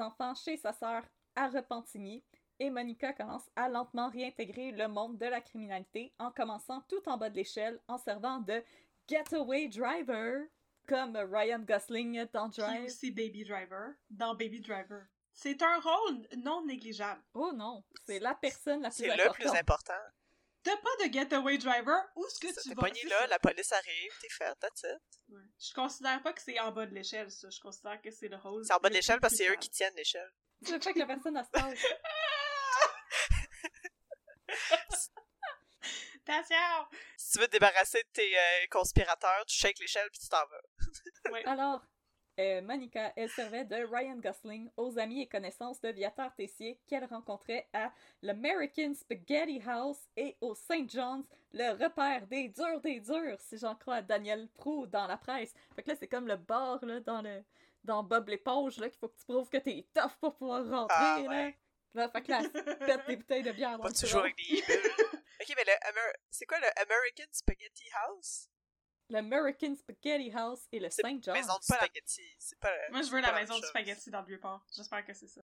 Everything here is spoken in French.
enfants chez sa sœur à Repentigny et Monica commence à lentement réintégrer le monde de la criminalité en commençant tout en bas de l'échelle en servant de getaway driver comme Ryan Gosling dans Qui est Drive. aussi Baby Driver, dans Baby Driver. C'est un rôle non négligeable. Oh non, c'est la personne la plus C'est le importante. plus important. T'as pas de getaway driver, où est-ce que Ça, tu T'es vas? C'est là, ça. la police arrive, t'es fait, that's it. Ouais. Je considère pas que c'est en bas de l'échelle, ça. Je considère que c'est le rôle. C'est en bas de le l'échelle parce que c'est eux qui tiennent l'échelle. Pas que la personne a stage. Attention! Si tu veux te débarrasser de tes euh, conspirateurs, tu shakes l'échelle puis tu t'en vas. Ouais. Alors, euh, Monica, elle servait de Ryan Gosling aux amis et connaissances de Viateur Tessier qu'elle rencontrait à l'American Spaghetti House et au St. John's, le repère des durs des durs, si j'en crois Daniel Prou dans la presse. Fait que là, c'est comme le bar, là, dans le dans Bob l'éponge, là, qu'il faut que tu prouves que t'es tough pour pouvoir rentrer, Ah, là. ouais. Là, fait que là, pète des bouteilles de bière dans Pas toujours avec des ok, mais le Amer- c'est quoi le American Spaghetti House? L'American Spaghetti House et le St. John's. Maison de spaghetti. C'est pas Moi, je veux la maison du spaghetti dans le vieux port. J'espère que c'est ça.